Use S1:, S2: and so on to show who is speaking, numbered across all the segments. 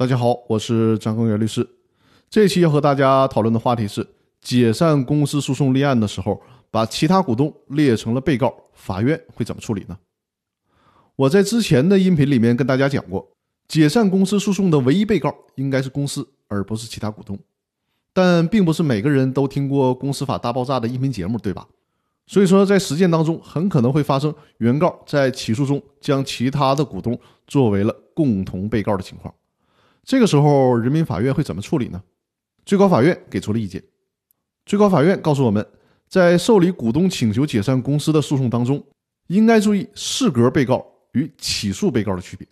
S1: 大家好，我是张根源律师。这期要和大家讨论的话题是：解散公司诉讼立案的时候，把其他股东列成了被告，法院会怎么处理呢？我在之前的音频里面跟大家讲过，解散公司诉讼的唯一被告应该是公司，而不是其他股东。但并不是每个人都听过《公司法大爆炸》的音频节目，对吧？所以说，在实践当中，很可能会发生原告在起诉中将其他的股东作为了共同被告的情况。这个时候，人民法院会怎么处理呢？最高法院给出了意见。最高法院告诉我们，在受理股东请求解散公司的诉讼当中，应该注意适格被告与起诉被告的区别。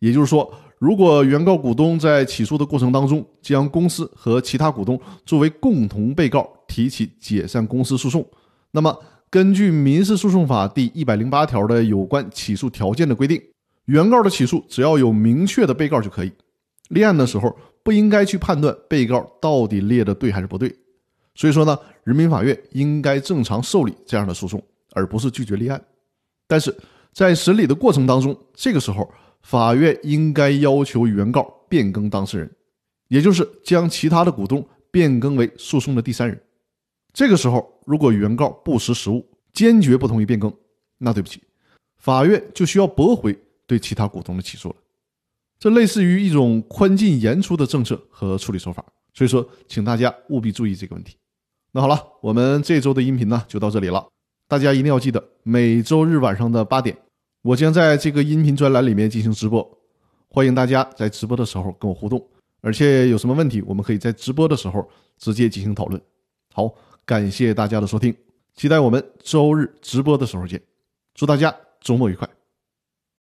S1: 也就是说，如果原告股东在起诉的过程当中，将公司和其他股东作为共同被告提起解散公司诉讼，那么根据民事诉讼法第一百零八条的有关起诉条件的规定，原告的起诉只要有明确的被告就可以。立案的时候不应该去判断被告到底列的对还是不对，所以说呢，人民法院应该正常受理这样的诉讼，而不是拒绝立案。但是在审理的过程当中，这个时候法院应该要求原告变更当事人，也就是将其他的股东变更为诉讼的第三人。这个时候，如果原告不识时务，坚决不同意变更，那对不起，法院就需要驳回对其他股东的起诉了。这类似于一种宽进严出的政策和处理手法，所以说，请大家务必注意这个问题。那好了，我们这周的音频呢就到这里了。大家一定要记得，每周日晚上的八点，我将在这个音频专栏里面进行直播，欢迎大家在直播的时候跟我互动，而且有什么问题，我们可以在直播的时候直接进行讨论。好，感谢大家的收听，期待我们周日直播的时候见，祝大家周末愉快。